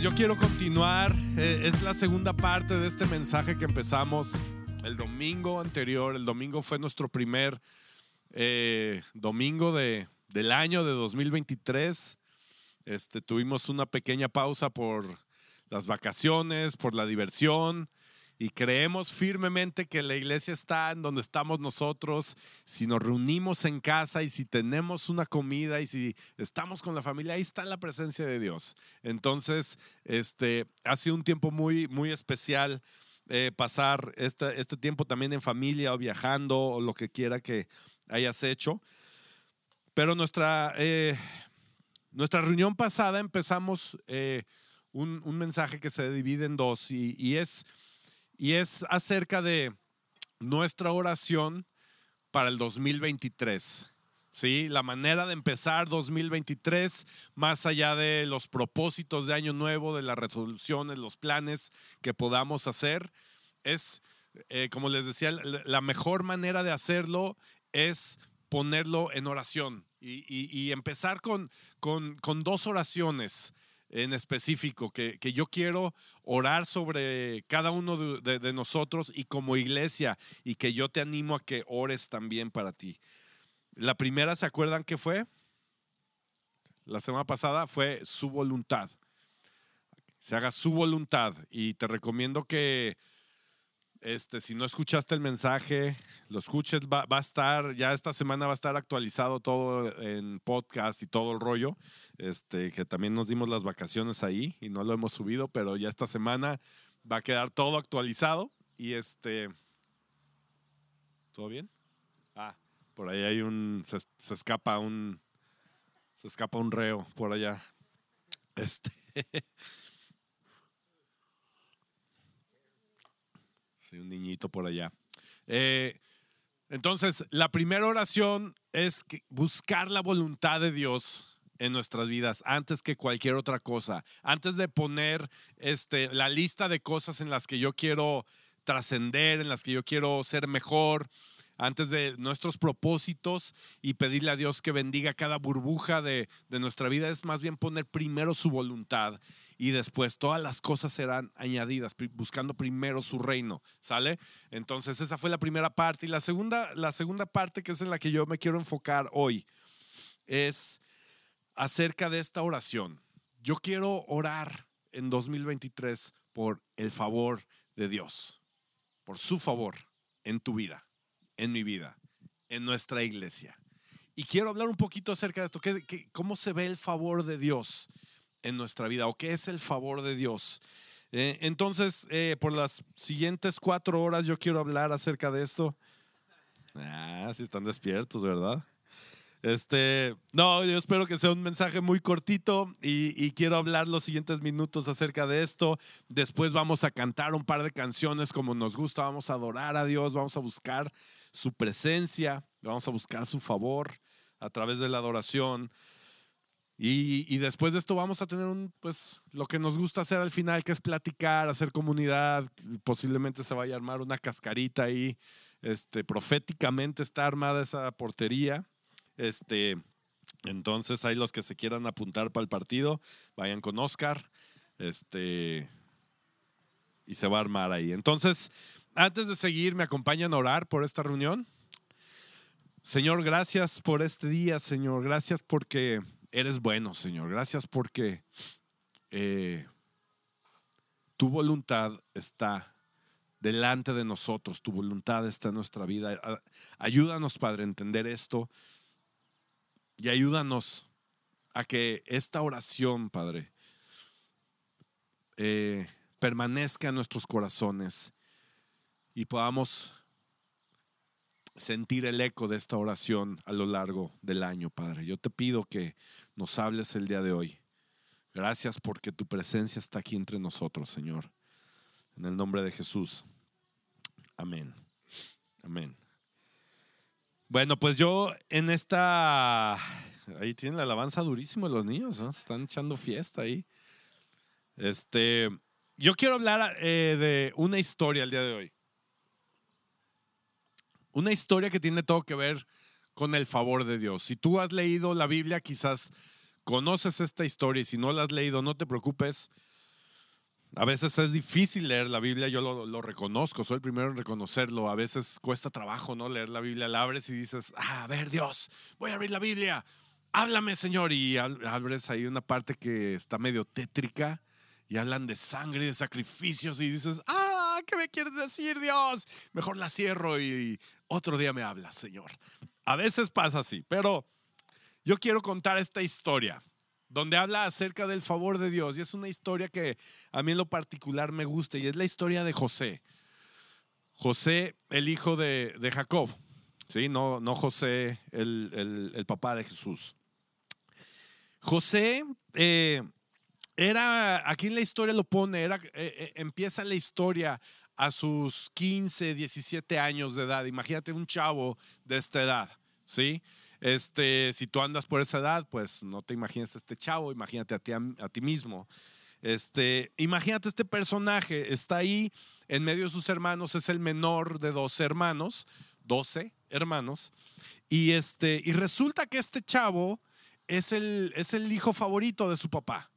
Pues yo quiero continuar. Eh, es la segunda parte de este mensaje que empezamos el domingo anterior. El domingo fue nuestro primer eh, domingo de, del año de 2023. Este, tuvimos una pequeña pausa por las vacaciones, por la diversión y creemos firmemente que la iglesia está en donde estamos nosotros, si nos reunimos en casa y si tenemos una comida y si estamos con la familia, ahí está la presencia de Dios. Entonces, este, ha sido un tiempo muy, muy especial eh, pasar este, este tiempo también en familia o viajando o lo que quiera que hayas hecho. Pero nuestra, eh, nuestra reunión pasada empezamos eh, un, un, mensaje que se divide en dos y, y es y es acerca de nuestra oración para el 2023. ¿sí? La manera de empezar 2023, más allá de los propósitos de Año Nuevo, de las resoluciones, los planes que podamos hacer, es, eh, como les decía, la mejor manera de hacerlo es ponerlo en oración y, empezar con, con, con dos oraciones en específico, que, yo quiero orar sobre cada uno de, nosotros y como iglesia, y que yo te animo a que ores también para ti. La primera, ¿se acuerdan qué fue? La semana pasada fue su voluntad. Se haga su voluntad y te recomiendo que este, si no escuchaste el mensaje, lo escuches, va, a estar, ya esta semana va a estar actualizado todo en podcast y todo el rollo. Este, que también nos dimos las vacaciones ahí y no lo hemos subido, pero ya esta semana va a quedar todo actualizado. Y este. ¿Todo bien? Ah, por ahí hay un. Se, se escapa un. Se escapa un reo por allá. Este. un niñito por allá. Eh, entonces, la primera oración es buscar la voluntad de Dios en nuestras vidas antes que cualquier otra cosa. Antes de poner este, la lista de cosas en las que yo quiero trascender, en las que yo quiero ser mejor, antes de nuestros propósitos y pedirle a Dios que bendiga cada burbuja de, de nuestra vida, es más bien poner primero su voluntad y después todas las cosas serán añadidas, buscando primero su reino, ¿sale? Entonces esa fue la primera parte. Y la segunda, la segunda parte, que es en la que yo me quiero enfocar hoy, es acerca de esta oración. Yo quiero orar en 2023 por el favor de Dios, por su favor en tu vida, en mi vida, en nuestra iglesia. Y quiero hablar un poquito acerca de esto, cómo se ve el favor de Dios en nuestra vida o qué es el favor de Dios. Eh, entonces, eh, por las siguientes cuatro horas yo quiero hablar acerca de esto. Ah, si están despiertos, ¿verdad? Este, no, yo espero que sea un mensaje muy cortito y, y, quiero hablar los siguientes minutos acerca de esto. Después vamos a cantar un par de canciones como nos gusta, vamos a adorar a Dios, vamos a buscar su presencia, vamos a buscar su favor a través de la adoración. Y, después de esto vamos a tener un, pues, lo que nos gusta hacer al final, que es platicar, hacer comunidad. Posiblemente se vaya a armar una cascarita ahí. Este, proféticamente está armada esa portería. Este, entonces, hay los que se quieran apuntar para el partido, vayan con Oscar. Este, y se va a armar ahí. Entonces, antes de seguir, me acompañan a orar por esta reunión. Señor, gracias por este día, Señor. Gracias porque eres bueno, Señor. Gracias porque eh, tu voluntad está delante de nosotros, tu voluntad está en nuestra vida. Ayúdanos, Padre, a entender esto y ayúdanos a que esta oración, Padre, eh, permanezca en nuestros corazones y podamos sentir el eco de esta oración a lo largo del año, Padre. Yo te pido que nos hables el día de hoy. Gracias porque tu presencia está aquí entre nosotros, Señor. En el nombre de Jesús. Amén. Amén. Bueno, pues yo en esta... Ahí tienen la alabanza durísimo los niños, ¿no? Están echando fiesta ahí. Este, yo quiero hablar eh, de una historia el día de hoy. Una historia que tiene todo que ver con el favor de Dios. Si tú has leído la Biblia, quizás conoces esta historia si no la has leído, no te preocupes. A veces es difícil leer la Biblia, yo lo, reconozco, soy el primero en reconocerlo. A veces cuesta trabajo no leer la Biblia, la abres y dices, ah, a ver Dios, voy a abrir la Biblia, háblame Señor. Y abres ahí una parte que está medio tétrica y hablan de sangre de sacrificios y dices, ah, ¿qué me quieres decir Dios? Mejor la cierro y otro día me hablas, Señor. A veces pasa así, pero yo quiero contar esta historia donde habla acerca del favor de Dios. Y es una historia que a mí en lo particular me gusta y es la historia de José. José, el hijo de, Jacob, ¿sí? no, no José, el, papá de Jesús. José eh, era, aquí en la historia lo pone, era, eh, eh, empieza la historia a sus 15, 17 años de edad. Imagínate un chavo de esta edad, ¿sí? Este, si tú andas por esa edad, pues no te imagines a este chavo, imagínate a ti, a, ti mismo. Este, imagínate este personaje, está ahí en medio de sus hermanos, es el menor de dos hermanos, 12 hermanos, y, este, y resulta que este chavo es el, es el hijo favorito de su papá.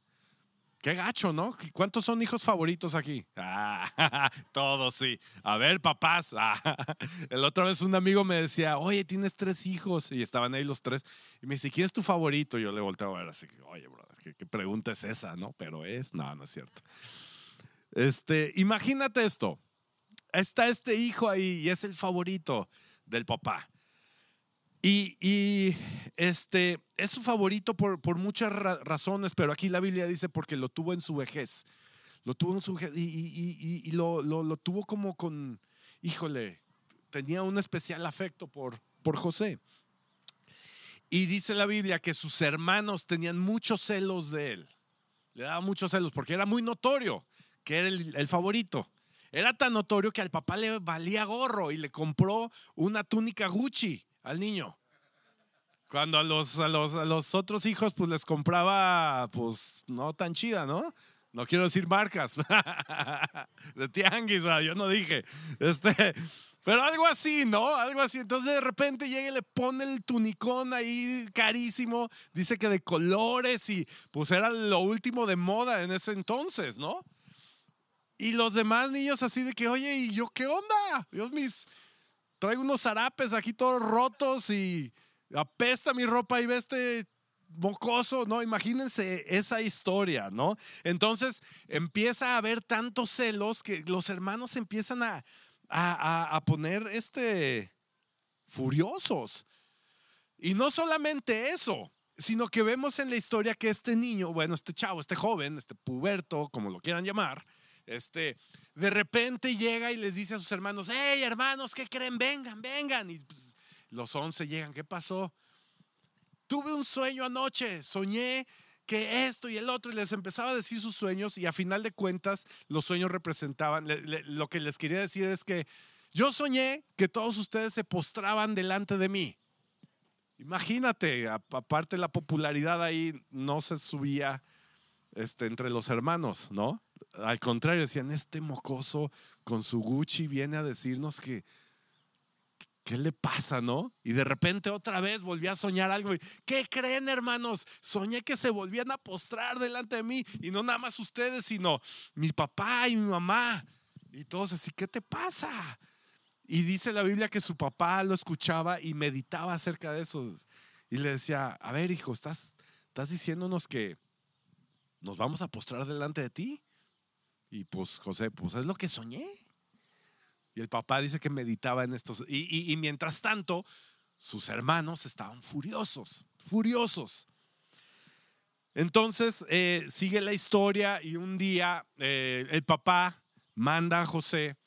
Qué gacho, ¿no? ¿Cuántos son hijos favoritos aquí? Ah, todos sí. A ver, papás. Ah, el otra vez un amigo me decía, oye, tienes tres hijos. Y estaban ahí los tres. Y me dice, ¿quién es tu favorito? Y yo le volteo a ver así, oye, brother, ¿qué, pregunta es esa? ¿No? Pero es, no, no es cierto. Este, imagínate esto. Está este hijo ahí y es el favorito del papá. Y, este, es su favorito por, por muchas razones, pero aquí la Biblia dice porque lo tuvo en su vejez. Lo tuvo en su vejez y, y lo, lo, lo, tuvo como con, híjole, tenía un especial afecto por, por José. Y dice la Biblia que sus hermanos tenían muchos celos de él. Le daba muchos celos porque era muy notorio que era el, el favorito. Era tan notorio que al papá le valía gorro y le compró una túnica Gucci al niño. Cuando a los, a los, a los otros hijos pues les compraba pues no tan chida, ¿no? No quiero decir marcas. de tianguis, yo no dije. Este, pero algo así, ¿no? Algo así. Entonces de repente llega y le pone el tunicón ahí carísimo. Dice que de colores y pues era lo último de moda en ese entonces, ¿no? Y los demás niños así de que, oye, ¿y yo qué onda? Dios mis, traigo unos zarapes aquí todos rotos y apesta mi ropa y ve este mocoso, ¿no? Imagínense esa historia, ¿no? Entonces empieza a haber tantos celos que los hermanos empiezan a, a, poner este furiosos. Y no solamente eso, sino que vemos en la historia que este niño, bueno, este chavo, este joven, este puberto, como lo quieran llamar, este, de repente llega y les dice a sus hermanos, hey hermanos, ¿qué creen? Vengan, vengan. Y pues, los once llegan, ¿qué pasó? Tuve un sueño anoche, soñé que esto y el otro, y les empezaba a decir sus sueños y a final de cuentas los sueños representaban, lo que les quería decir es que yo soñé que todos ustedes se postraban delante de mí. Imagínate, aparte la popularidad ahí no se subía este, entre los hermanos, ¿no? Al contrario, decían, este mocoso con su Gucci viene a decirnos que, ¿qué le pasa, no? Y de repente otra vez volví a soñar algo. ¿Qué creen, hermanos? Soñé que se volvían a postrar delante de mí. Y no nada más ustedes, sino mi papá y mi mamá. Y todos así, ¿qué te pasa? Y dice la Biblia que su papá lo escuchaba y meditaba acerca de eso. Y le decía, a ver, hijo, ¿estás, estás diciéndonos que nos vamos a postrar delante de ti? Y pues José, pues es lo que soñé. Y el papá dice que meditaba en estos. Y, mientras tanto, sus hermanos estaban furiosos, furiosos. Entonces eh, sigue la historia y un día eh, el papá manda a José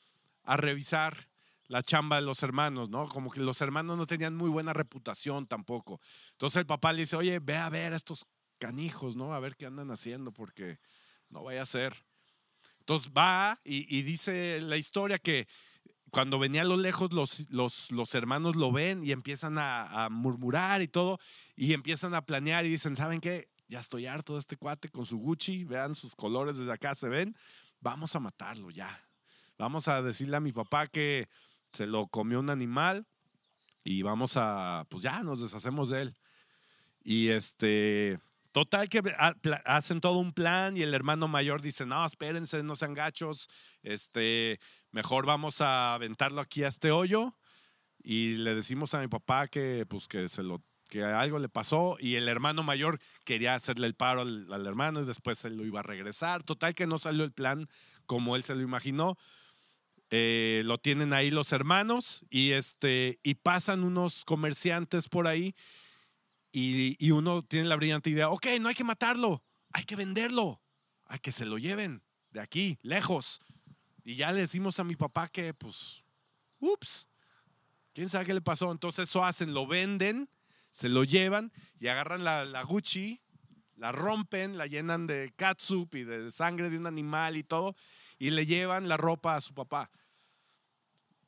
a revisar la chamba de los hermanos, ¿no? Como que los hermanos no tenían muy buena reputación tampoco. Entonces el papá le dice, oye, ve a ver a estos canijos, ¿no? A ver qué andan haciendo porque no vaya a ser. Entonces va y, dice la historia que cuando venía a lo lejos los, los, hermanos lo ven y empiezan a, murmurar y todo y empiezan a planear y dicen, ¿saben qué? Ya estoy harto de este cuate con su Gucci, vean sus colores desde acá, se ven, vamos a matarlo ya. Vamos a decirle a mi papá que se lo comió un animal y vamos a, pues ya nos deshacemos de él. Y este, Total que hacen todo un plan y el hermano mayor dice, no, espérense, no sean gachos, este, mejor vamos a aventarlo aquí a este hoyo y le decimos a mi papá que, pues, que, se lo, que algo le pasó y el hermano mayor quería hacerle el paro al, hermano y después él lo iba a regresar. Total que no salió el plan como él se lo imaginó. Eh, lo tienen ahí los hermanos y, este, y pasan unos comerciantes por ahí y, uno tiene la brillante idea, ok, no hay que matarlo, hay que venderlo, hay que se lo lleven de aquí, lejos. Y ya le decimos a mi papá que, pues, ups, quién sabe qué le pasó. Entonces eso hacen, lo venden, se lo llevan y agarran la, la Gucci, la rompen, la llenan de catsup y de sangre de un animal y todo, y le llevan la ropa a su papá.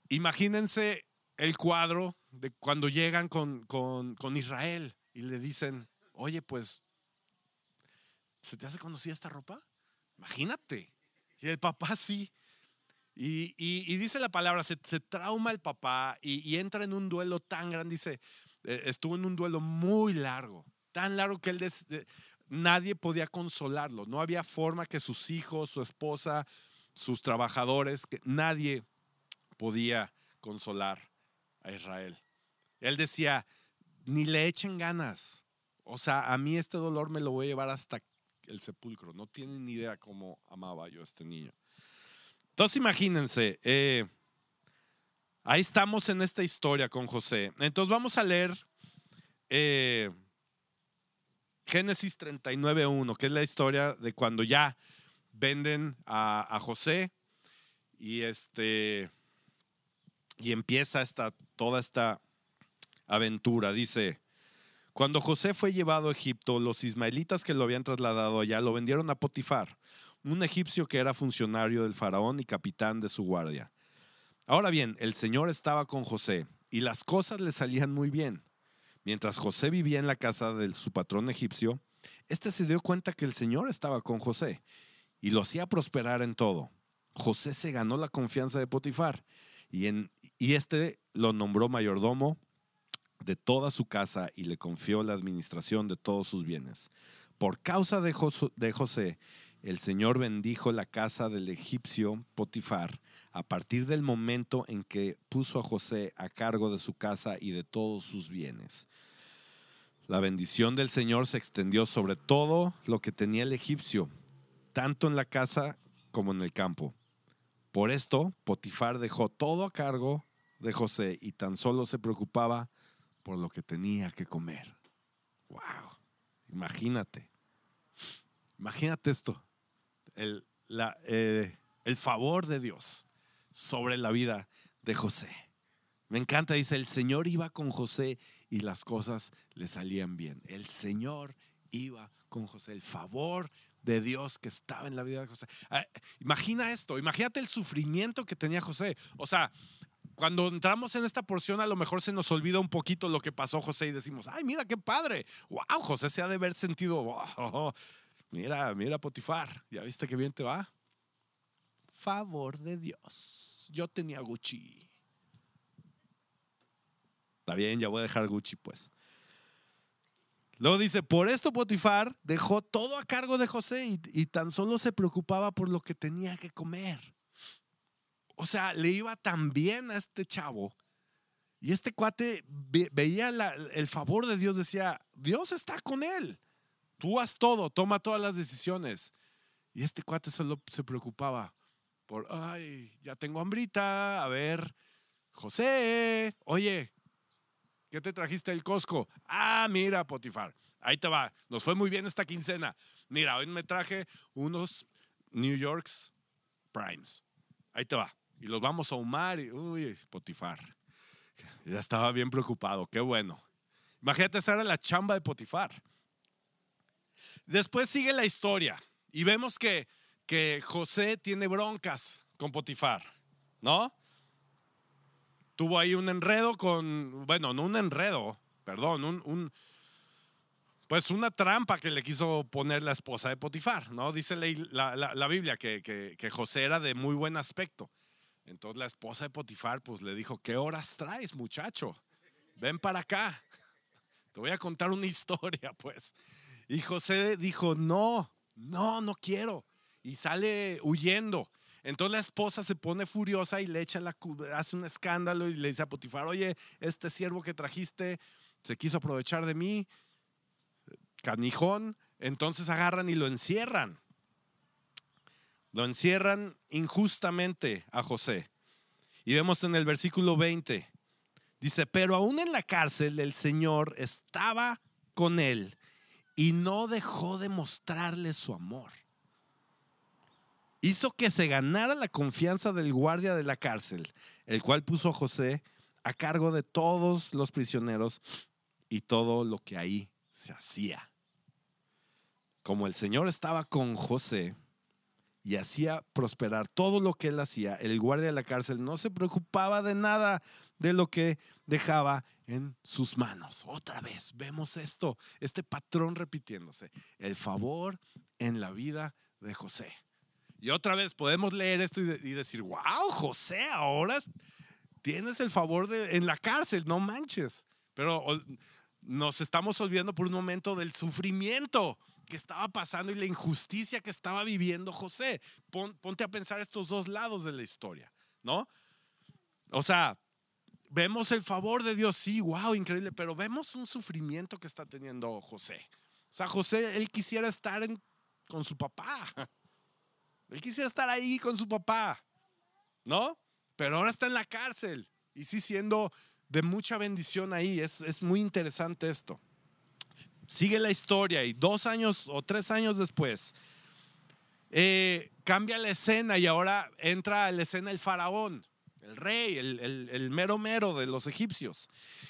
Imagínense el cuadro de cuando llegan con, con Israel y le dicen, oye, pues, ¿se te hace conocida esta ropa? Imagínate. Y el papá sí. Y, dice la palabra, se, trauma el papá y, entra en un duelo tan grande, dice, eh, estuvo en un duelo muy largo, tan largo que él nadie podía consolarlo, no había forma que sus hijos, su esposa, sus trabajadores, que nadie podía consolar a Israel. Él decía, ni le echen ganas, o sea, a mí este dolor me lo voy a llevar hasta el sepulcro, no tienen ni idea cómo amaba yo a este niño. Entonces imagínense, eh, ahí estamos en esta historia con José. Entonces vamos a leer eh, Génesis 39.1, que es la historia de cuando ya venden a, José y este y empieza esta, toda esta aventura. Dice, cuando José fue llevado a Egipto, los ismaelitas que lo habían trasladado allá lo vendieron a Potifar, un egipcio que era funcionario del faraón y capitán de su guardia. Ahora bien, el Señor estaba con José y las cosas le salían muy bien. Mientras José vivía en la casa de su patrón egipcio, éste se dio cuenta que el Señor estaba con José y lo hacía prosperar en todo. José se ganó la confianza de Potifar y, en, y este lo nombró mayordomo de toda su casa y le confió la administración de todos sus bienes. Por causa de, José, el Señor bendijo la casa del egipcio Potifar a partir del momento en que puso a José a cargo de su casa y de todos sus bienes. La bendición del Señor se extendió sobre todo lo que tenía el egipcio, tanto en la casa como en el campo. Por esto, Potifar dejó todo a cargo de José y tan solo se preocupaba por lo que tenía que comer. ¡Wow! Imagínate. Imagínate esto el, eh, el favor de Dios sobre la vida de José. Me encanta, dice, el Señor iba con José y las cosas le salían bien. El Señor iba con José, el favor de Dios que estaba en la vida de José. Ah, imagina esto, imagínate el sufrimiento que tenía José. O sea, cuando entramos en esta porción, a lo mejor se nos olvida un poquito lo que pasó José y decimos, ay, mira qué padre, wow, José se ha de haber sentido, wow, Mira, mira Potifar, ¿ya viste qué bien te va? Favor de Dios. Yo tenía Gucci. Está bien, ya voy a dejar Gucci pues. Luego dice, por esto Potifar dejó todo a cargo de José y, y, tan solo se preocupaba por lo que tenía que comer. O sea, le iba tan bien a este chavo. Y este cuate veía el favor de Dios, decía, Dios está con él. Tú haz todo, toma todas las decisiones. Y este cuate solo se preocupaba por, ay, ya tengo hambrita, a ver, José, oye, ¿qué te trajiste del Costco? Ah, mira, Potifar, ahí te va, nos fue muy bien esta quincena. Mira, hoy me traje unos New York's Primes. Ahí te va. Y los vamos a ahumar y, uy, Potifar. Ya estaba bien preocupado, qué bueno. Imagínate, esa era la chamba de Potifar. Después sigue la historia y vemos que, que José tiene broncas con Potifar, ¿no? Tuvo ahí un enredo con, bueno, no un enredo, perdón, un, pues una trampa que le quiso poner la esposa de Potifar, ¿no? Dice la, la, Biblia que, que, José era de muy buen aspecto. Entonces la esposa de Potifar pues le dijo, ¿qué horas traes muchacho? Ven para acá. Te voy a contar una historia pues. Y José dijo, no, no, no quiero. Y sale huyendo. Entonces la esposa se pone furiosa y le echa la, hace un escándalo y le dice a Potifar, oye, este siervo que trajiste se quiso aprovechar de mí, canijón. Entonces agarran y lo encierran. Lo encierran injustamente a José. Y vemos en el versículo 20, dice, pero aún en la cárcel el Señor estaba con él y no dejó de mostrarle su amor. Hizo que se ganara la confianza del guardia de la cárcel, el cual puso a José a cargo de todos los prisioneros y todo lo que ahí se hacía. Como el Señor estaba con José, y hacía prosperar todo lo que él hacía, el guardia de la cárcel no se preocupaba de nada de lo que dejaba en sus manos. Otra vez vemos esto, este patrón repitiéndose, el favor en la vida de José. Y otra vez podemos leer esto y, decir, wow, José, ahora tienes el favor de, en la cárcel, no manches. Pero nos estamos olvidando por un momento del sufrimiento que estaba pasando y la injusticia que estaba viviendo José. ponte a pensar estos dos lados de la historia, ¿no? O sea, vemos el favor de Dios, sí, wow, increíble, pero vemos un sufrimiento que está teniendo José. O sea, José, él quisiera estar con su papá. Él quisiera estar ahí con su papá, ¿no? Pero ahora está en la cárcel y sí siendo de mucha bendición ahí. Es, es muy interesante esto. Sigue la historia y dos años o tres años después eh, cambia la escena y ahora entra a la escena el faraón, el rey, el, mero mero de los egipcios.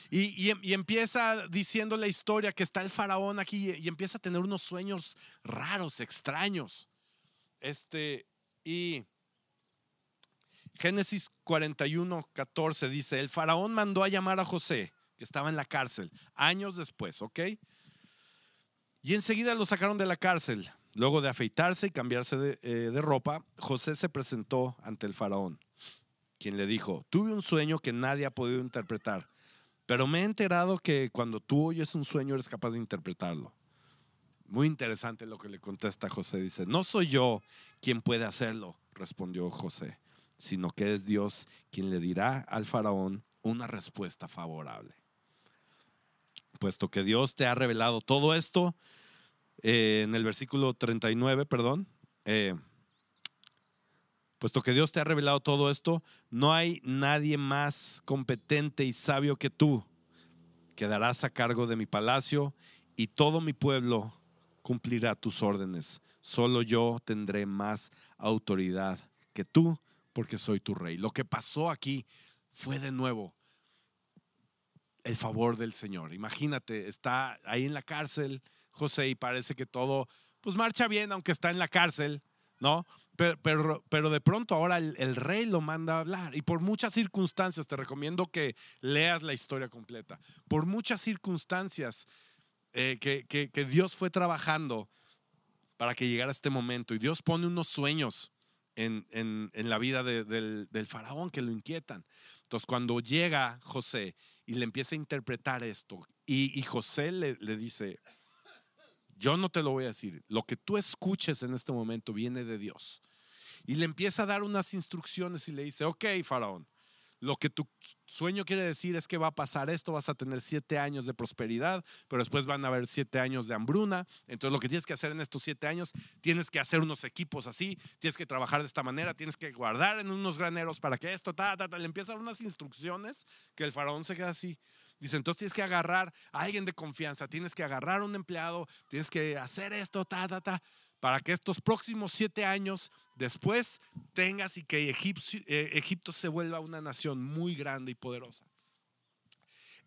Y, y, empieza diciendo la historia que está el faraón aquí y, empieza a tener unos sueños raros, extraños. Este, y Génesis 41, 14 dice, el faraón mandó a llamar a José, que estaba en la cárcel, años después, ¿ok? Y enseguida lo sacaron de la cárcel. Luego de afeitarse y cambiarse eh, de, ropa, José se presentó ante el faraón, quien le dijo, tuve un sueño que nadie ha podido interpretar, pero me he enterado que cuando tú oyes un sueño eres capaz de interpretarlo. Muy interesante lo que le contesta José. Dice, no soy yo quien puede hacerlo, respondió José, sino que es Dios quien le dirá al faraón una respuesta favorable puesto que Dios te ha revelado todo esto, eh, en el versículo 39, perdón, eh, puesto que Dios te ha revelado todo esto, no hay nadie más competente y sabio que tú. Quedarás a cargo de mi palacio y todo mi pueblo cumplirá tus órdenes. Solo yo tendré más autoridad que tú porque soy tu rey. Lo que pasó aquí fue de nuevo el favor del Señor. Imagínate, está ahí en la cárcel José y parece que todo pues marcha bien aunque está en la cárcel, ¿no? Pero, pero, de pronto ahora el, rey lo manda a hablar y por muchas circunstancias, te recomiendo que leas la historia completa, por muchas circunstancias eh, que, que, Dios fue trabajando para que llegara este momento y Dios pone unos sueños en, en, la vida del, del faraón que lo inquietan. Entonces cuando llega José y le empieza a interpretar esto. Y, José le, le, dice, yo no te lo voy a decir, lo que tú escuches en este momento viene de Dios. Y le empieza a dar unas instrucciones y le dice, ok, faraón, lo que tu sueño quiere decir es que va a pasar esto, vas a tener siete años de prosperidad, pero después van a haber siete años de hambruna. Entonces lo que tienes que hacer en estos siete años, tienes que hacer unos equipos así, tienes que trabajar de esta manera, tienes que guardar en unos graneros para que esto, ta, ta, ta. Le empiezan unas instrucciones que el faraón se queda así. Dice, entonces tienes que agarrar a alguien de confianza, tienes que agarrar a un empleado, tienes que hacer esto, ta, ta, ta para que estos próximos siete años después tengas y que eh, Egipto, se vuelva una nación muy grande y poderosa.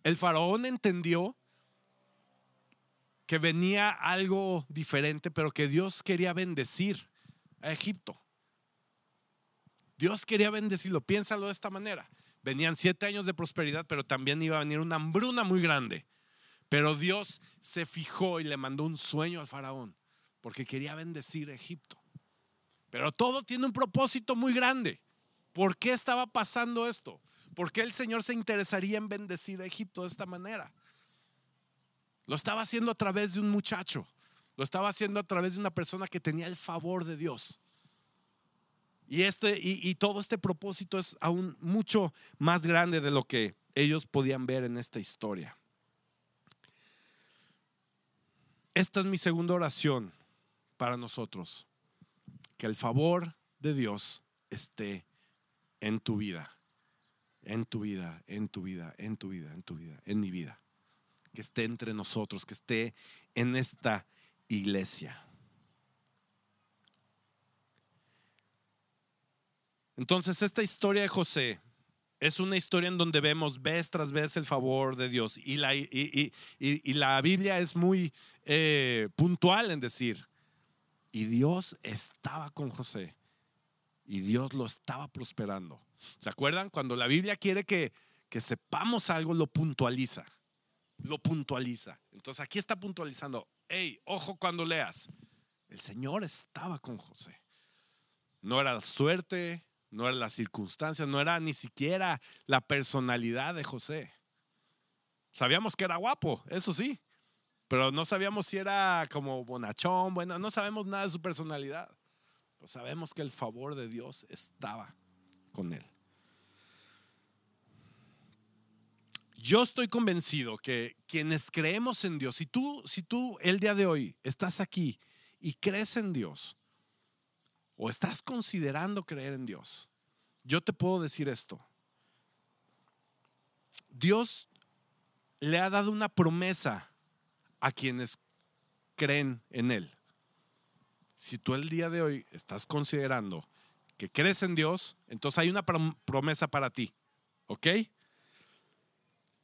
El faraón entendió que venía algo diferente, pero que Dios quería bendecir a Egipto. Dios quería bendecirlo. Piénsalo de esta manera. Venían siete años de prosperidad, pero también iba a venir una hambruna muy grande. Pero Dios se fijó y le mandó un sueño al faraón porque quería bendecir a Egipto. Pero todo tiene un propósito muy grande. ¿Por qué estaba pasando esto? ¿Por qué el Señor se interesaría en bendecir a Egipto de esta manera? Lo estaba haciendo a través de un muchacho, Lo estaba haciendo a través de una persona que tenía el favor de Dios. Y, este, y, todo este propósito es aún mucho más grande de lo que ellos podían ver en esta historia. Esta es mi segunda oración para nosotros. Que el favor de Dios esté en tu vida, en tu vida, en tu vida, en tu vida, en tu vida, en mi vida. Que esté entre nosotros, que esté en esta iglesia. Entonces, esta historia de José es una historia en donde vemos vez tras vez el favor de Dios. Y la, y, la Biblia es muy eh, puntual en decir, y Dios estaba con José. Y Dios lo estaba prosperando. ¿Se acuerdan? Cuando la Biblia quiere que, que sepamos algo, lo puntualiza. Lo puntualiza. Entonces aquí está puntualizando. Hey, ojo cuando leas. El Señor estaba con José. No era suerte, no era las circunstancias, no era ni siquiera la personalidad de José. Sabíamos que era guapo, eso sí, pero no sabíamos si era como bonachón, bueno, no sabemos nada de su personalidad. Pues sabemos que el favor de Dios estaba con él. Yo estoy convencido que quienes creemos en Dios, si tú, si tú el día de hoy estás aquí y crees en Dios, o estás considerando creer en Dios, yo te puedo decir esto. Dios le ha dado una promesa a quienes creen en Él. Si tú el día de hoy estás considerando que crees en Dios, entonces hay una promesa para ti. ¿Ok?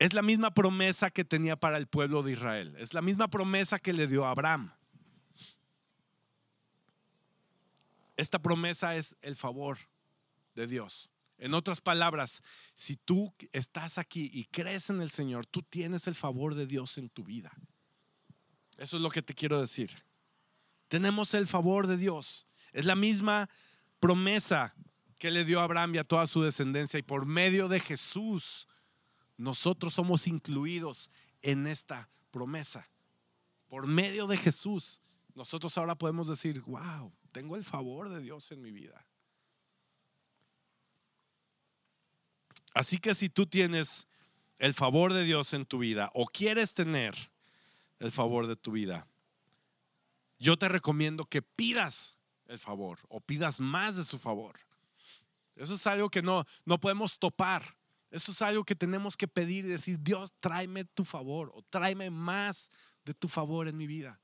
Es la misma promesa que tenía para el pueblo de Israel. Es la misma promesa que le dio a Abraham. Esta promesa es el favor de Dios. En otras palabras, si tú estás aquí y crees en el Señor, tú tienes el favor de Dios en tu vida. Eso es lo que te quiero decir. Tenemos el favor de Dios. Es la misma promesa que le dio a Abraham y a toda su descendencia. Y por medio de Jesús, nosotros somos incluidos en esta promesa. Por medio de Jesús, nosotros ahora podemos decir, wow, tengo el favor de Dios en mi vida. Así que si tú tienes el favor de Dios en tu vida o quieres tener el favor de tu vida, yo te recomiendo que pidas el favor o pidas más de su favor. Eso es algo que no, no podemos topar. Eso es algo que tenemos que pedir y decir, Dios, tráeme tu favor o tráeme más de tu favor en mi vida.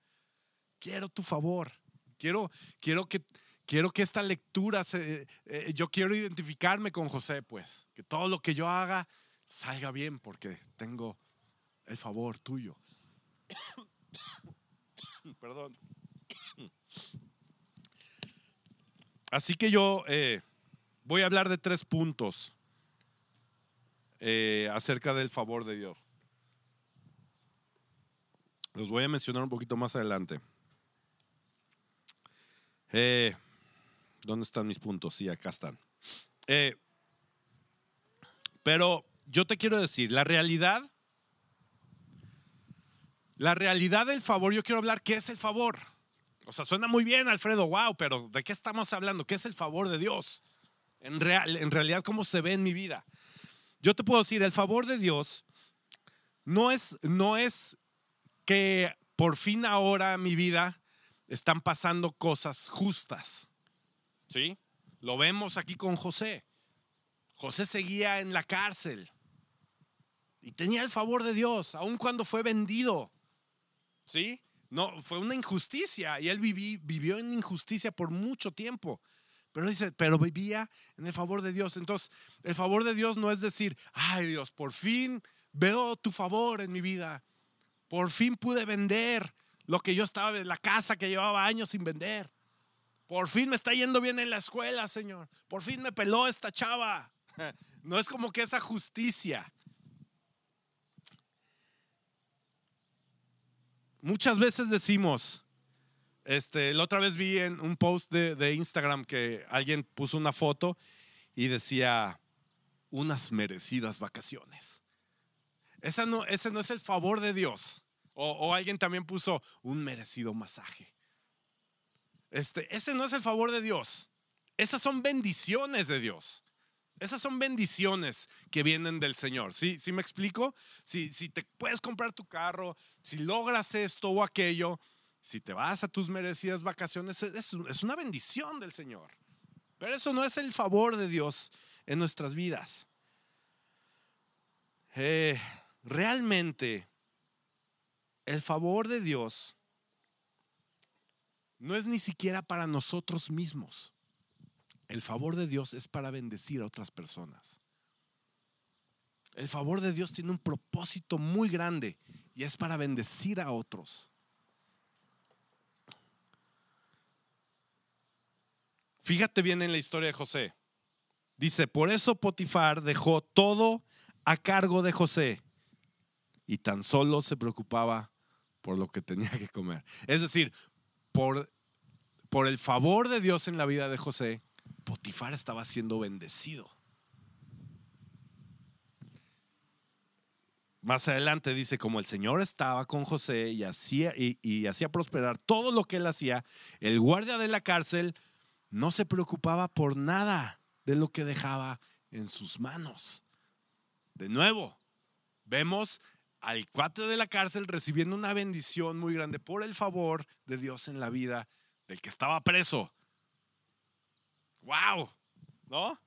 Quiero tu favor. Quiero, quiero que, quiero que esta lectura, se, eh, yo quiero identificarme con José, pues, que todo lo que yo haga salga bien porque tengo el favor tuyo. Perdón. Así que yo eh, voy a hablar de tres puntos eh, acerca del favor de Dios. Los voy a mencionar un poquito más adelante. Eh, ¿Dónde están mis puntos? Sí, acá están. Pero yo te quiero decir, la realidad, la realidad del favor, yo quiero hablar, ¿qué es el favor? O sea, suena muy bien, Alfredo, wow, pero ¿de qué estamos hablando? ¿Qué es el favor de Dios? En, real, en realidad, ¿cómo se ve en mi vida? Yo te puedo decir, el favor de Dios no es, no es que por fin ahora mi vida están pasando cosas justas. ¿Sí? Lo vemos aquí con José. José seguía en la cárcel y tenía el favor de Dios, aun cuando fue vendido. ¿Sí? No, fue una injusticia y él vivió en injusticia por mucho tiempo. Pero dice, pero vivía en el favor de Dios. Entonces, el favor de Dios no es decir, ay Dios, por fin veo tu favor en mi vida. Por fin pude vender lo que yo estaba la casa que llevaba años sin vender. Por fin me está yendo bien en la escuela, Señor. Por fin me peló esta chava. No es como que esa justicia. Muchas veces decimos, este, la otra vez vi en un post de, de Instagram que alguien puso una foto y decía unas merecidas vacaciones. Esa no, ese no es el favor de Dios. O, o alguien también puso un merecido masaje. Este, ese no es el favor de Dios. Esas son bendiciones de Dios. Esas son bendiciones que vienen del Señor. ¿Sí, ¿Sí me explico? Si, si te puedes comprar tu carro, si logras esto o aquello, si te vas a tus merecidas vacaciones, es, una bendición del Señor. Pero eso no es el favor de Dios en nuestras vidas. Eh, realmente, el favor de Dios no es ni siquiera para nosotros mismos. El favor de Dios es para bendecir a otras personas. El favor de Dios tiene un propósito muy grande y es para bendecir a otros. Fíjate bien en la historia de José. Dice, por eso Potifar dejó todo a cargo de José y tan solo se preocupaba por lo que tenía que comer. Es decir, por, por el favor de Dios en la vida de José, Potifar estaba siendo bendecido. Más adelante dice, como el Señor estaba con José y hacía, y, hacía prosperar todo lo que él hacía, el guardia de la cárcel no se preocupaba por nada de lo que dejaba en sus manos. De nuevo, vemos al cuate de la cárcel recibiendo una bendición muy grande por el favor de Dios en la vida del que estaba preso. ¡Wow! ¿No?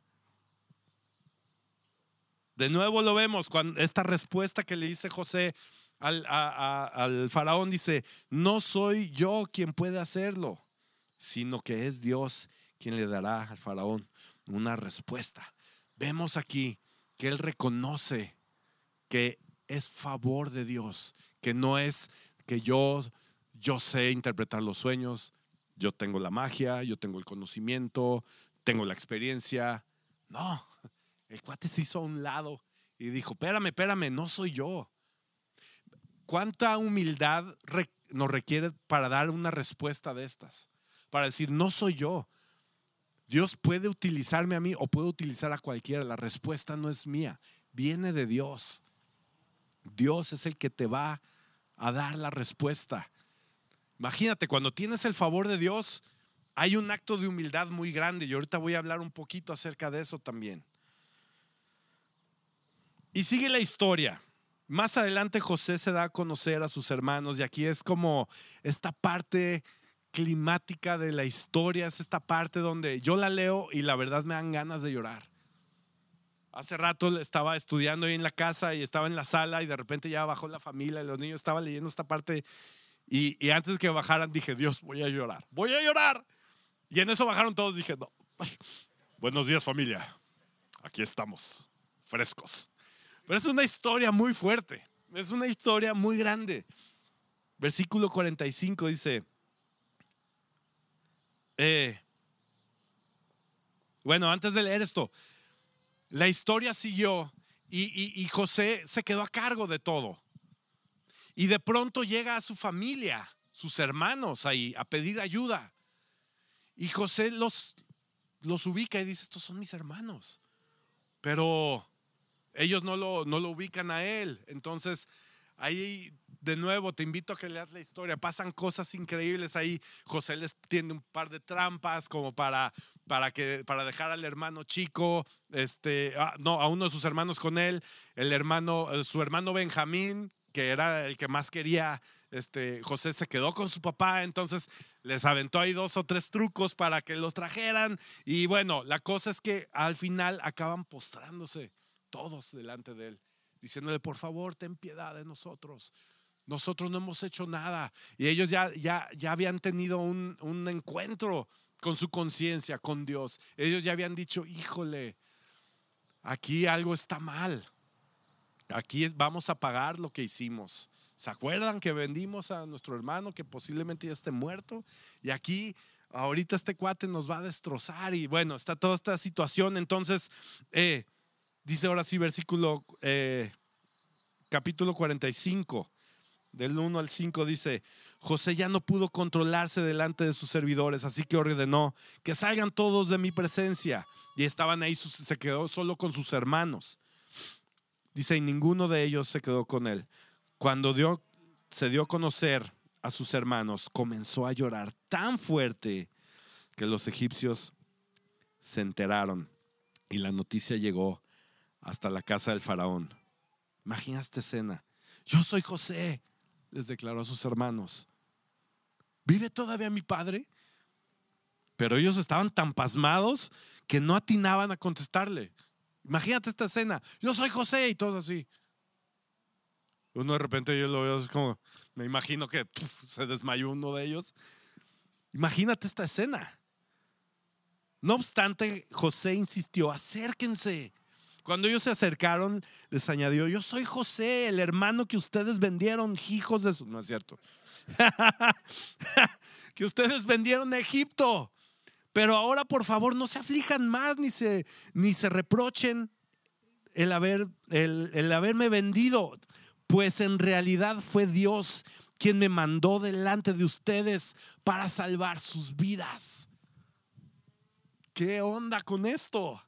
De nuevo lo vemos, cuando esta respuesta que le dice José al, al faraón dice, no soy yo quien puede hacerlo, sino que es Dios quien le dará al faraón una respuesta. Vemos aquí que él reconoce que es favor de Dios, que no es que yo yo sé interpretar los sueños, yo tengo la magia, yo tengo el conocimiento, tengo la experiencia. No, el cuate se hizo a un lado y dijo, espérame, espérame, no soy yo. ¿Cuánta humildad nos requiere para dar una respuesta de estas? Para decir, no soy yo. Dios puede utilizarme a mí o puede utilizar a cualquiera. La respuesta no es mía, viene de Dios. Dios es el que te va a dar la respuesta. Imagínate, cuando tienes el favor de Dios, hay un acto de humildad muy grande y ahorita voy a hablar un poquito acerca de eso también. Y sigue la historia. Más adelante José se da a conocer a sus hermanos y aquí es como esta parte climática de la historia, es esta parte donde yo la leo y la verdad me dan ganas de llorar. Hace rato estaba estudiando ahí en la casa y estaba en la sala y de repente ya bajó la familia y los niños estaban leyendo esta parte y, y antes que bajaran dije, Dios, voy a llorar, voy a llorar. Y en eso bajaron todos. Dije, no. Buenos días familia. Aquí estamos, frescos. Pero es una historia muy fuerte. Es una historia muy grande. Versículo 45 dice, eh, bueno, antes de leer esto, la historia siguió y, y, José se quedó a cargo de todo. Y de pronto llega a su familia, sus hermanos ahí, a pedir ayuda. Y José los, los ubica y dice, estos son mis hermanos. Pero ellos no lo, no lo ubican a él. Entonces, ahí de nuevo te invito a que leas la historia. Pasan cosas increíbles ahí. José les tiende un par de trampas como para, para, que, para dejar al hermano chico, este, ah, no, a uno de sus hermanos con él, el hermano, eh, su hermano Benjamín, que era el que más quería este, José se quedó con su papá, entonces les aventó ahí dos o tres trucos para que los trajeran. Y bueno, la cosa es que al final acaban postrándose todos delante de él, diciéndole, por favor, ten piedad de nosotros. Nosotros no hemos hecho nada. Y ellos ya, ya, ya habían tenido un, un encuentro con su conciencia, con Dios. Ellos ya habían dicho, híjole, aquí algo está mal. Aquí vamos a pagar lo que hicimos. ¿Se acuerdan que vendimos a nuestro hermano que posiblemente ya esté muerto? Y aquí, ahorita este cuate nos va a destrozar y bueno, está toda esta situación. Entonces, eh, dice ahora sí, versículo, eh, capítulo 45, del 1 al 5, dice, José ya no pudo controlarse delante de sus servidores, así que ordenó que salgan todos de mi presencia. Y estaban ahí, se quedó solo con sus hermanos. Dice, y ninguno de ellos se quedó con él. Cuando dio, se dio a conocer a sus hermanos, comenzó a llorar tan fuerte que los egipcios se enteraron y la noticia llegó hasta la casa del faraón. Imagina esta escena. Yo soy José, les declaró a sus hermanos. ¿Vive todavía mi padre? Pero ellos estaban tan pasmados que no atinaban a contestarle. Imagínate esta escena. Yo soy José y todo así. Uno de repente yo lo veo es como, me imagino que se desmayó uno de ellos. Imagínate esta escena. No obstante, José insistió, acérquense. Cuando ellos se acercaron, les añadió, yo soy José, el hermano que ustedes vendieron, hijos de su... No es cierto. que ustedes vendieron a Egipto. Pero ahora, por favor, no se aflijan más ni se, ni se reprochen el, haber, el, el haberme vendido, pues en realidad fue Dios quien me mandó delante de ustedes para salvar sus vidas. ¿Qué onda con esto?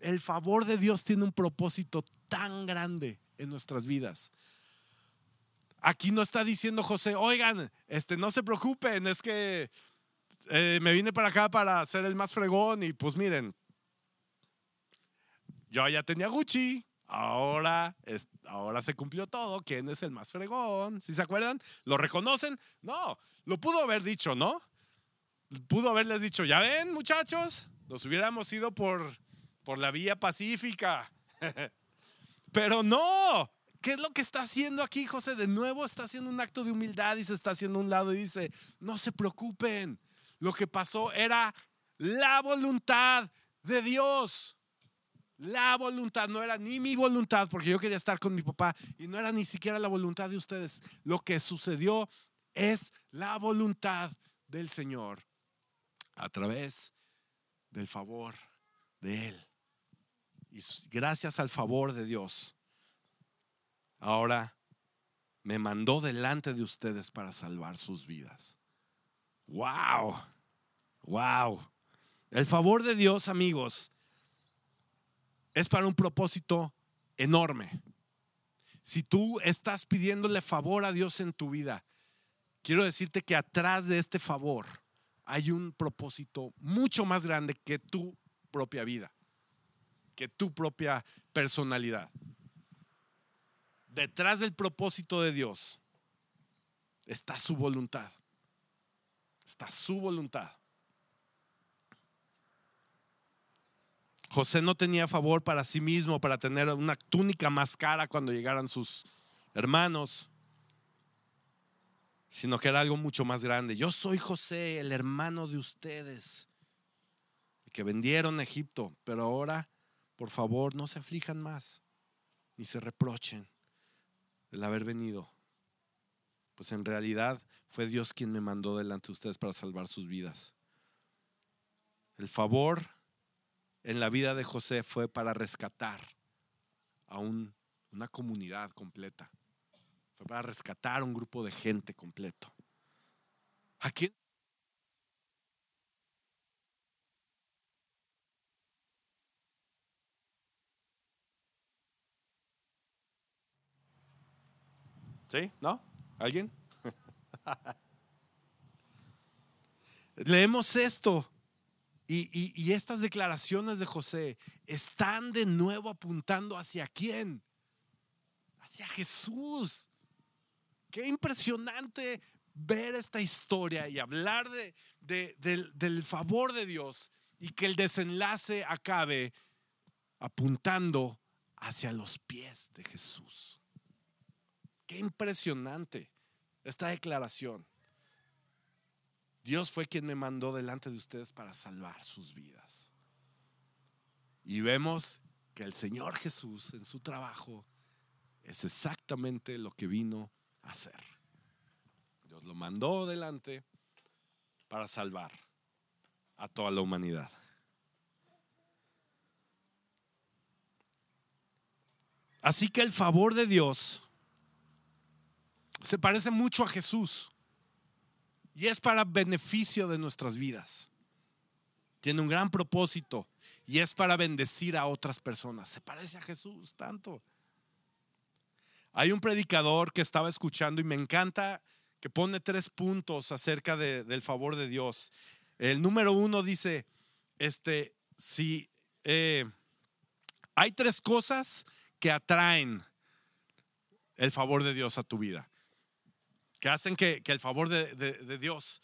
El favor de Dios tiene un propósito tan grande en nuestras vidas. Aquí no está diciendo José, oigan, este, no se preocupen, es que eh, me vine para acá para ser el más fregón y pues miren, yo ya tenía Gucci, ahora, ahora se cumplió todo, ¿quién es el más fregón? ¿Si se acuerdan? ¿Lo reconocen? No, lo pudo haber dicho, ¿no? Pudo haberles dicho, ya ven muchachos, nos hubiéramos ido por, por la vía pacífica. Pero no, ¿Qué es lo que está haciendo aquí José? De nuevo está haciendo un acto de humildad y se está haciendo un lado y dice, no se preocupen, lo que pasó era la voluntad de Dios. La voluntad no era ni mi voluntad, porque yo quería estar con mi papá, y no era ni siquiera la voluntad de ustedes. Lo que sucedió es la voluntad del Señor a través del favor de Él. Y gracias al favor de Dios, ahora me mandó delante de ustedes para salvar sus vidas. Wow, wow. El favor de Dios, amigos, es para un propósito enorme. Si tú estás pidiéndole favor a Dios en tu vida, quiero decirte que atrás de este favor hay un propósito mucho más grande que tu propia vida, que tu propia personalidad. Detrás del propósito de Dios está su voluntad. Está su voluntad. José no tenía favor para sí mismo, para tener una túnica más cara cuando llegaran sus hermanos, sino que era algo mucho más grande. Yo soy José, el hermano de ustedes, que vendieron a Egipto, pero ahora, por favor, no se aflijan más, ni se reprochen el haber venido. Pues en realidad fue Dios quien me mandó delante de ustedes para salvar sus vidas. El favor en la vida de José fue para rescatar a una comunidad completa. Fue para rescatar a un grupo de gente completo. ¿A quién? ¿Sí? ¿No? ¿Alguien? Leemos esto y, estas declaraciones de José están de nuevo apuntando hacia quién? Hacia Jesús. Qué impresionante ver esta historia y hablar del favor de Dios y que el desenlace acabe apuntando hacia los pies de Jesús. Qué impresionante esta declaración. Dios fue quien me mandó delante de ustedes para salvar sus vidas. Y vemos que el Señor Jesús en su trabajo es exactamente lo que vino a hacer. Dios lo mandó delante para salvar a toda la humanidad. Así que el favor de Dios se parece mucho a Jesús y es para beneficio de nuestras vidas. Tiene un gran propósito y es para bendecir a otras personas. Se parece a Jesús tanto. Hay un predicador que estaba escuchando y me encanta que pone tres puntos acerca del favor de Dios. El número uno dice, este, si eh, hay tres cosas que atraen el favor de Dios a tu vida, que hacen que, el favor de, Dios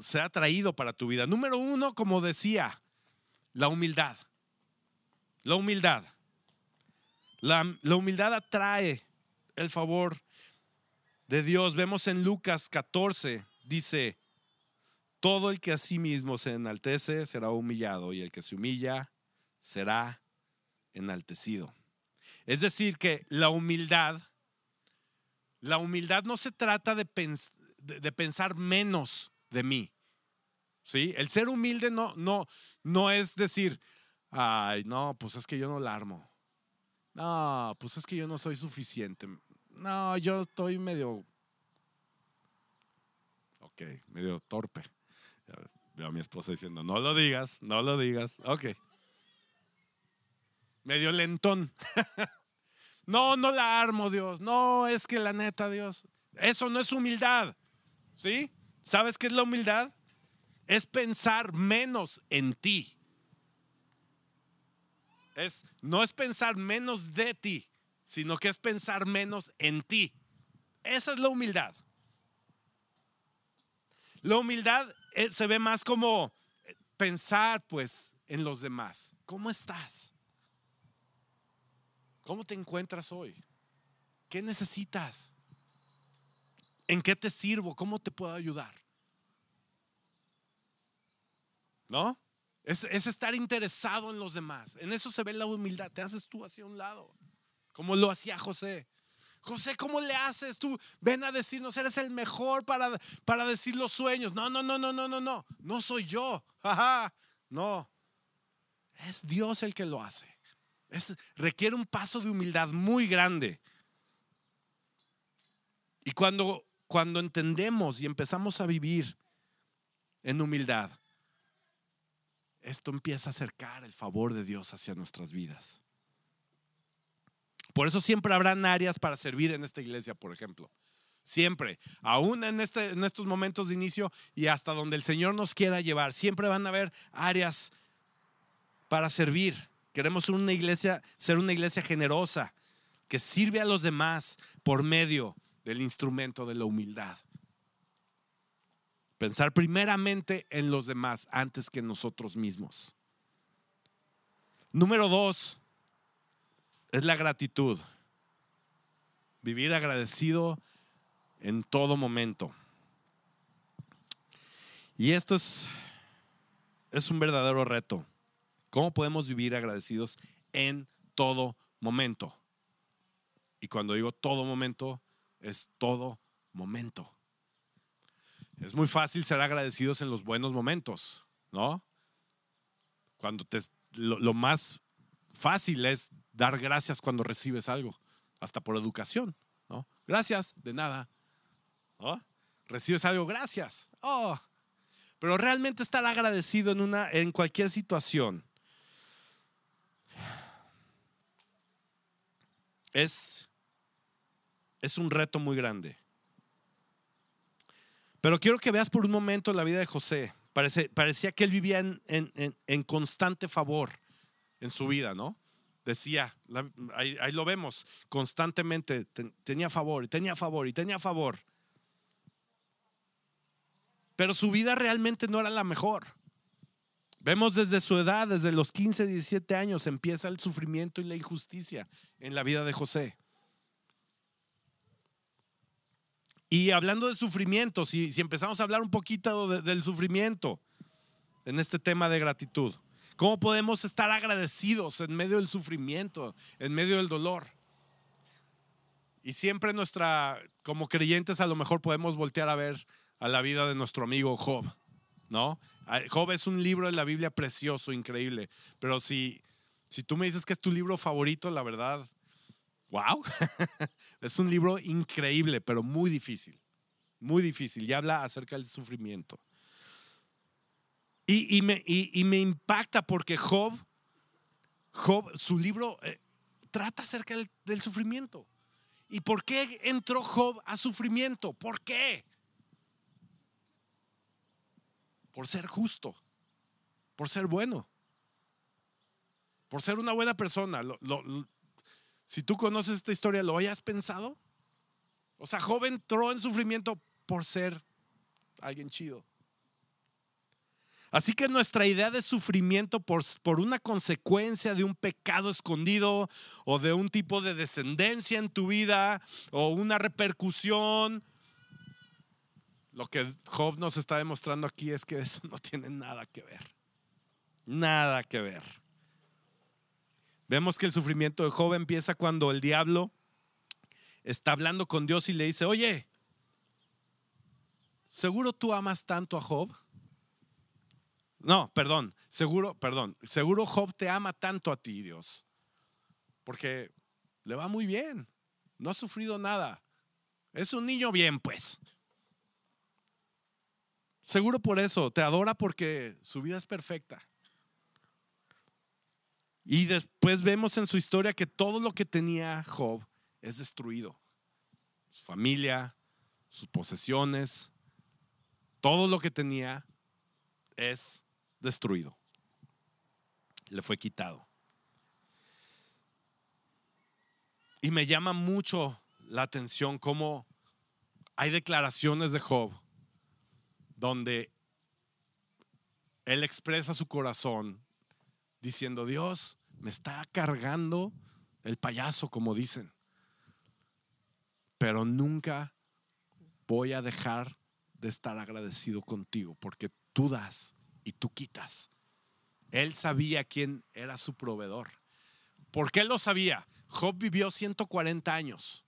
sea traído para tu vida. Número uno, como decía, la humildad. La humildad. La, humildad atrae el favor de Dios. Vemos en Lucas 14, dice, todo el que a sí mismo se enaltece será humillado y el que se humilla será enaltecido. Es decir, que la humildad, la humildad no se trata de, pensar menos de mí. ¿Sí? El ser humilde no, no, no es decir, ay, no, pues es que yo no la armo. No, pues es que yo no soy suficiente. No, yo estoy medio. Ok, medio torpe. Veo a mi esposa diciendo, no lo digas, no lo digas. Ok. Medio lentón. no, no la armo, Dios. No, es que la neta, Dios. Eso no es humildad. ¿Sí? ¿Sabes qué es la humildad? Es pensar menos en ti es, no es pensar menos de ti, sino que es pensar menos en ti. Esa es la humildad. La humildad eh, se ve más como eh, pensar pues en los demás. ¿Cómo estás? ¿Cómo te encuentras hoy? ¿Qué necesitas? ¿En qué te sirvo? ¿Cómo te puedo ayudar? ¿No? Es, estar interesado en los demás. En eso se ve la humildad. Te haces tú hacia un lado, como lo hacía José. José, ¿cómo le haces tú? Ven a decirnos, eres el mejor para, para decir los sueños. No, no, no, no, no, no, no. No soy yo. Ajá. No. Es Dios el que lo hace. Es, requiere un paso de humildad muy grande. Y cuando, cuando entendemos y empezamos a vivir en humildad, esto empieza a acercar el favor de Dios hacia nuestras vidas. Por eso siempre habrán áreas para servir en esta iglesia, por ejemplo. Siempre, aún en, este, en estos momentos de inicio y hasta donde el Señor nos quiera llevar, siempre van a haber áreas para servir. Queremos ser una iglesia, ser una iglesia generosa, que sirve a los demás por medio del instrumento de la humildad. Pensar primeramente en los demás antes que en nosotros mismos. Número dos es la gratitud. Vivir agradecido en todo momento. Y esto es, es un verdadero reto. ¿Cómo podemos vivir agradecidos en todo momento? Y cuando digo todo momento, es todo momento. Es muy fácil ser agradecidos en los buenos momentos, ¿no? Cuando te, lo, más fácil es dar gracias cuando recibes algo, hasta por educación, ¿no? Gracias, de nada. Recibes algo, gracias. Oh. Pero realmente estar agradecido en, una, en cualquier situación es, es un reto muy grande. Pero quiero que veas por un momento la vida de José. parecía que él vivía en, constante favor en su vida, ¿no? Decía, ahí, lo vemos, constantemente tenía favor y tenía favor y tenía favor. Pero su vida realmente no era la mejor. Vemos desde su edad, desde los 15, 17 años, empieza el sufrimiento y la injusticia en la vida de José. Y hablando de sufrimiento, si, empezamos a hablar un poquito del sufrimiento en este tema de gratitud, ¿cómo podemos estar agradecidos en medio del sufrimiento, en medio del dolor? Y siempre nuestra, como creyentes, a lo mejor podemos voltear a ver a la vida de nuestro amigo Job, ¿no? Job es un libro de la Biblia precioso, increíble, pero si, si tú me dices que es tu libro favorito, la verdad, Wow, es un libro increíble, pero muy difícil, muy difícil. Y habla acerca del sufrimiento. Y, me, impacta porque Job, Job su libro eh, trata acerca del, sufrimiento. ¿Y por qué entró Job a sufrimiento? ¿Por qué? Por ser justo, por ser bueno, por ser una buena persona. si tú conoces esta historia, ¿lo hayas pensado? O sea, Job entró en sufrimiento por ser alguien chido. Así que nuestra idea de sufrimiento por, por, una consecuencia de un pecado escondido o de un tipo de descendencia en tu vida o una repercusión, lo que Job nos está demostrando aquí es que eso no tiene nada que ver. Nada que ver. Vemos que el sufrimiento de Job empieza cuando el diablo está hablando con Dios y le dice, oye, ¿seguro tú amas tanto a Job? No, perdón, seguro, perdón, seguro Job te ama tanto a ti, Dios, porque le va muy bien, no ha sufrido nada, es un niño bien, pues. Seguro por eso, te adora porque su vida es perfecta. Y después vemos en su historia que todo lo que tenía Job es destruido. Su familia, sus posesiones, todo lo que tenía es destruido. Le fue quitado. Y me llama mucho la atención cómo hay declaraciones de Job donde él expresa su corazón diciendo, Dios, me está cargando el payaso, como dicen, pero nunca voy a dejar de estar agradecido contigo porque tú das y tú quitas. Él sabía quién era su proveedor. ¿Por qué lo sabía? Job vivió 140 años.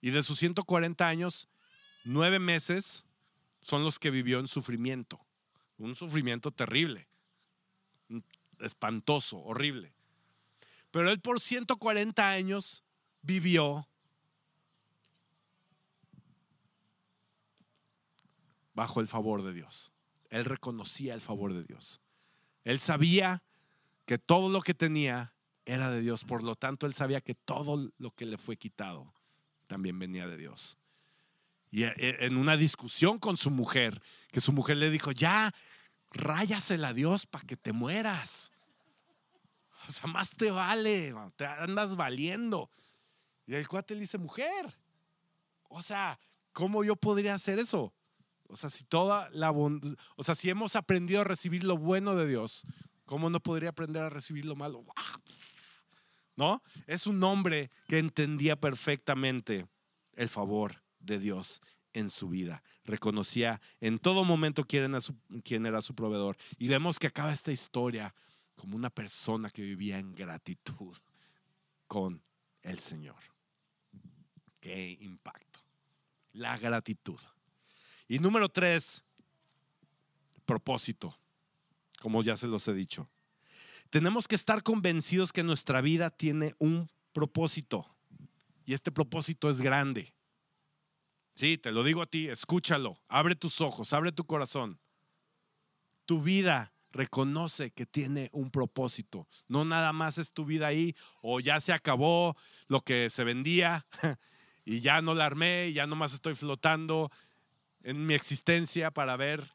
Y de sus 140 años, nueve meses son los que vivió en sufrimiento. Un sufrimiento terrible, espantoso, horrible. Pero él por 140 años vivió bajo el favor de Dios él reconocía el favor de Dios. Él sabía que todo lo que tenía era de Dios, por lo tanto él sabía que todo lo que le fue quitado también venía de Dios. Y e, e, en una discusión con su mujer, que su mujer le dijo, ya, ráyasela a Dios para que te mueras. O sea, más te vale, te andas valiendo. Y el cuate le dice, mujer, o sea, ¿cómo yo podría hacer eso? O sea, si toda la o sea, si hemos aprendido a recibir lo bueno de Dios, ¿cómo no podría aprender a recibir lo malo? ¿No? Es un hombre que entendía perfectamente el favor de Dios en su vida. Reconocía en todo momento quién era, su, era su proveedor. Y vemos que acaba esta historia como una persona que vivía en gratitud con el Señor. Qué impacto. La gratitud. Y número tres, propósito, como ya se los he dicho. Tenemos que estar convencidos que nuestra vida tiene un propósito. Y este propósito es grande. Sí, te lo digo a ti, escúchalo, abre tus ojos, abre tu corazón. Tu vida reconoce que tiene un propósito. No nada más es tu vida ahí o ya se acabó lo que se vendía y ya no la armé, ya nomás estoy flotando en mi existencia para ver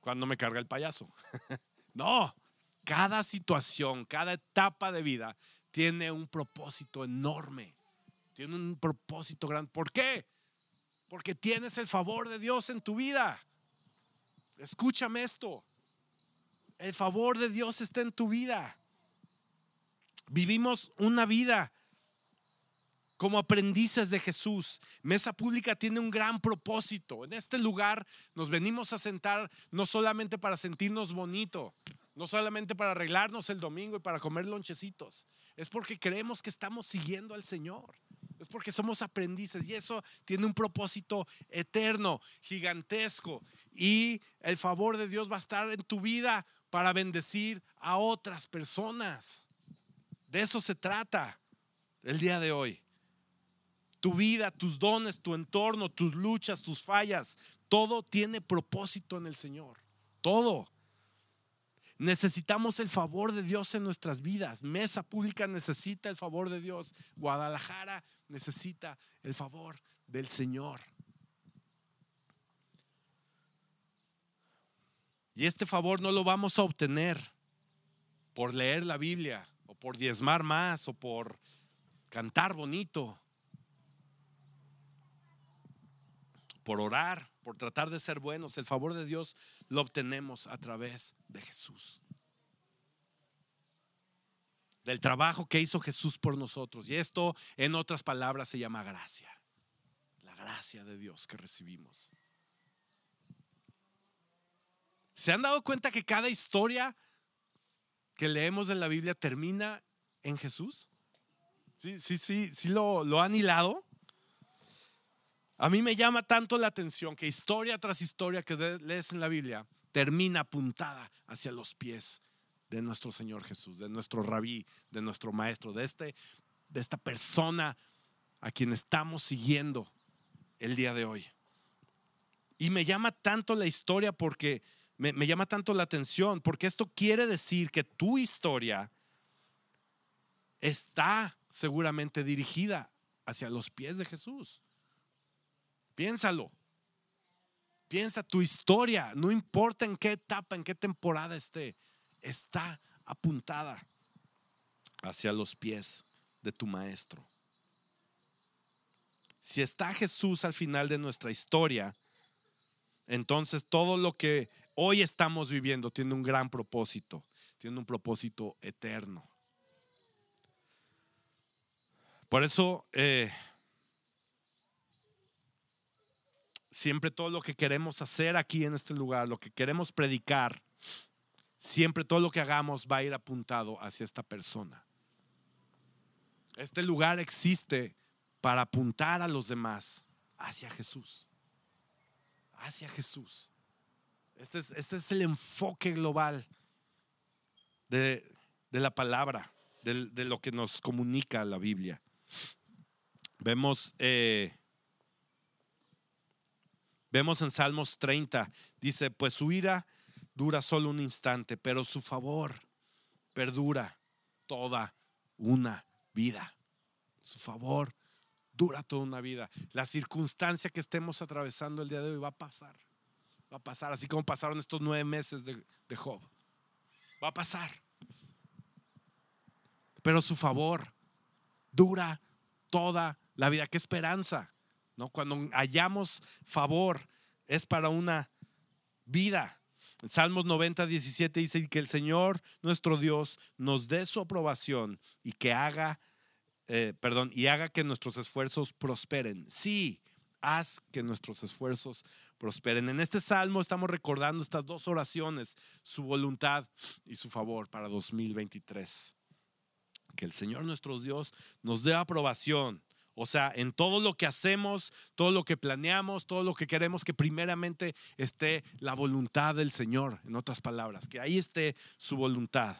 cuándo me carga el payaso. no, cada situación, cada etapa de vida tiene un propósito enorme. Tiene un propósito grande. ¿Por qué? Porque tienes el favor de Dios en tu vida. Escúchame esto. El favor de Dios está en tu vida. Vivimos una vida como aprendices de Jesús. Mesa Pública tiene un gran propósito. En este lugar nos venimos a sentar no solamente para sentirnos bonito, no solamente para arreglarnos el domingo y para comer lonchecitos. Es porque creemos que estamos siguiendo al Señor. Es porque somos aprendices y eso tiene un propósito eterno, gigantesco. Y el favor de Dios va a estar en tu vida para bendecir a otras personas. De eso se trata el día de hoy tu vida, tus dones, tu entorno, tus luchas, tus fallas, todo tiene propósito en el Señor. Todo. Necesitamos el favor de Dios en nuestras vidas. Mesa Pública necesita el favor de Dios. Guadalajara necesita el favor del Señor. Y este favor no lo vamos a obtener por leer la Biblia o por diezmar más o por cantar bonito, por orar, por tratar de ser buenos. El favor de Dios lo obtenemos a través de Jesús. Del trabajo que hizo Jesús por nosotros. Y esto, en otras palabras, se llama gracia. La gracia de Dios que recibimos. ¿Se han dado cuenta que cada historia que leemos de la Biblia termina en Jesús? Sí, sí, sí, sí lo, lo han hilado. A mí me llama tanto la atención que historia tras historia que lees en la Biblia termina apuntada hacia los pies de nuestro Señor Jesús, de nuestro rabí, de nuestro maestro, de, este, de esta persona a quien estamos siguiendo el día de hoy. Y me llama tanto la historia porque me, llama tanto la atención porque esto quiere decir que tu historia está seguramente dirigida hacia los pies de Jesús. Piénsalo. Piensa tu historia, no importa en qué etapa, en qué temporada esté, está apuntada hacia los pies de tu maestro. Si está Jesús al final de nuestra historia, entonces todo lo que hoy estamos viviendo tiene un gran propósito, tiene un propósito eterno. Por eso, eh, siempre todo lo que queremos hacer aquí en este lugar, lo que queremos predicar, siempre todo lo que hagamos va a ir apuntado hacia esta persona. Este lugar existe para apuntar a los demás hacia Jesús. Hacia Jesús. Este es, este es el enfoque global de, la palabra, de, lo que nos comunica la Biblia. Vemos, eh, vemos en Salmos 30, dice, pues su ira dura solo un instante, pero su favor perdura toda una vida. Su favor dura toda una vida. La circunstancia que estemos atravesando el día de hoy va a pasar va a pasar, así como pasaron estos nueve meses de, Job. Va a pasar. Pero su favor dura toda la vida. Qué esperanza, ¿no? Cuando hallamos favor es para una vida. Salmos 90, 17 dice que el Señor nuestro Dios nos dé su aprobación y que haga, eh, perdón, y haga que nuestros esfuerzos prosperen. Sí, haz que nuestros esfuerzos prosperen. En este salmo estamos recordando estas dos oraciones, su voluntad y su favor para 2023. Que el Señor nuestro Dios nos dé aprobación. O sea, en todo lo que hacemos, todo lo que planeamos, todo lo que queremos, que primeramente esté la voluntad del Señor, en otras palabras, que ahí esté su voluntad.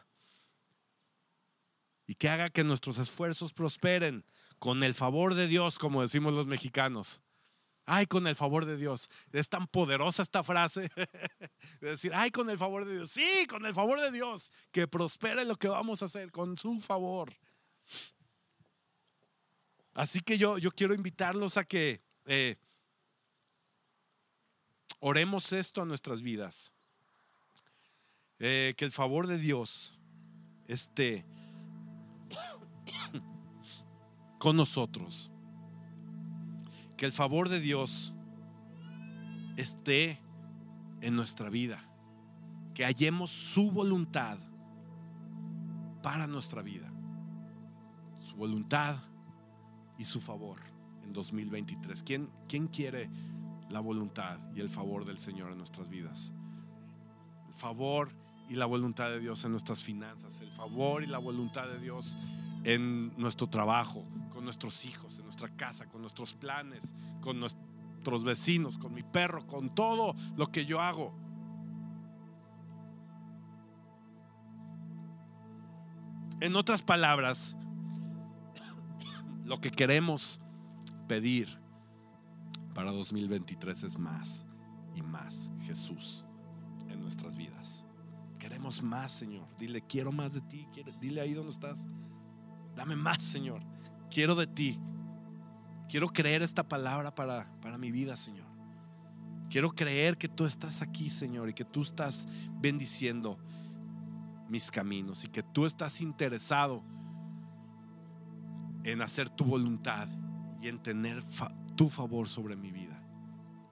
Y que haga que nuestros esfuerzos prosperen con el favor de Dios, como decimos los mexicanos. Ay, con el favor de Dios. Es tan poderosa esta frase. de decir, ay, con el favor de Dios. Sí, con el favor de Dios. Que prospere lo que vamos a hacer con su favor. Así que yo, yo quiero invitarlos a que eh, oremos esto a nuestras vidas. Eh, que el favor de Dios esté con nosotros. Que el favor de Dios esté en nuestra vida, que hallemos su voluntad para nuestra vida, su voluntad y su favor en 2023. ¿Quién, quién quiere la voluntad y el favor del Señor en nuestras vidas? El favor y la voluntad de Dios en nuestras finanzas, el favor y la voluntad de Dios en nuestro trabajo, con nuestros hijos, en nuestra casa, con nuestros planes, con nuestros vecinos, con mi perro, con todo lo que yo hago. En otras palabras, lo que queremos pedir para 2023 es más y más Jesús en nuestras vidas. Queremos más, Señor. Dile, quiero más de ti. Dile ahí donde estás. Dame más, Señor. Quiero de ti. Quiero creer esta palabra para, para mi vida, Señor. Quiero creer que tú estás aquí, Señor, y que tú estás bendiciendo mis caminos y que tú estás interesado en hacer tu voluntad y en tener tu favor sobre mi vida.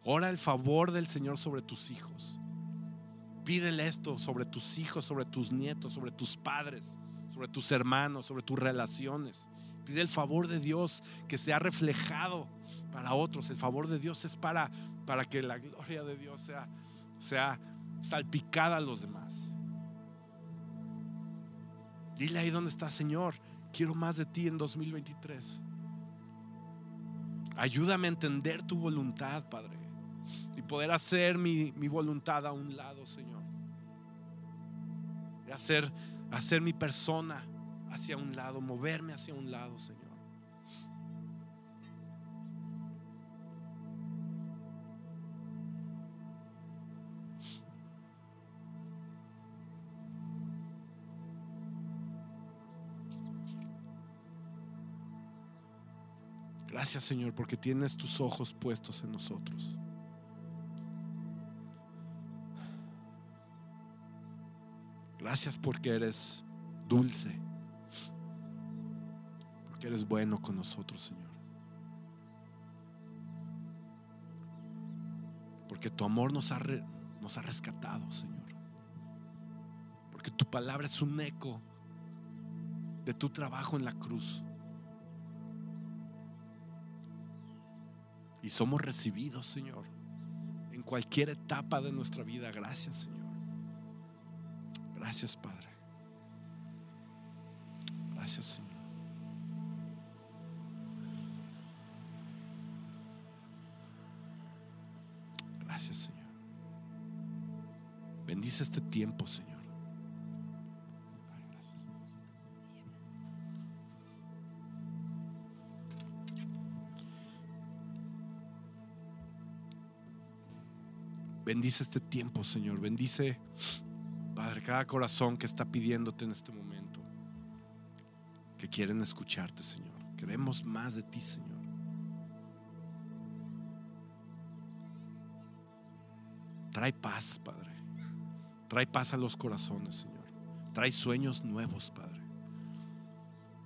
Ora el favor del Señor sobre tus hijos. Pídele esto sobre tus hijos, sobre tus nietos, sobre tus padres, sobre tus hermanos, sobre tus relaciones. Pide el favor de Dios que sea reflejado para otros. El favor de Dios es para, para que la gloria de Dios sea, sea salpicada a los demás. Dile ahí donde está, Señor. Quiero más de ti en 2023. Ayúdame a entender tu voluntad, Padre. Y poder hacer mi, voluntad a un lado, Señor. Hacer, hacer mi persona hacia un lado, moverme hacia un lado, Señor. Gracias Señor porque tienes tus ojos puestos en nosotros. Gracias porque eres dulce, porque eres bueno con nosotros Señor. Porque tu amor nos ha, nos ha rescatado Señor. Porque tu palabra es un eco de tu trabajo en la cruz. Y somos recibidos, Señor, en cualquier etapa de nuestra vida. Gracias, Señor. Gracias, Padre. Gracias, Señor. Gracias, Señor. Bendice este tiempo, Señor. Bendice este tiempo, Señor. Bendice, Padre, cada corazón que está pidiéndote en este momento. Que quieren escucharte, Señor. Queremos más de ti, Señor. Trae paz, Padre. Trae paz a los corazones, Señor. Trae sueños nuevos, Padre.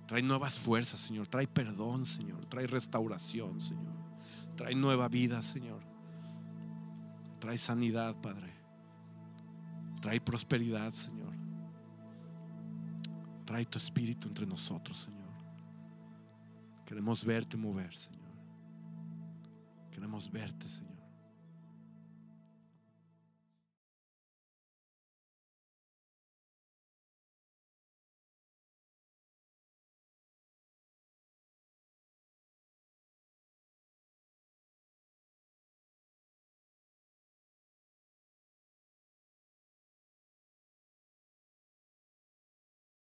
Trae nuevas fuerzas, Señor. Trae perdón, Señor. Trae restauración, Señor. Trae nueva vida, Señor. Trae sanidad, Padre. Trae prosperidad, Señor. Trae tu espíritu entre nosotros, Señor. Queremos verte mover, Señor. Queremos verte, Señor.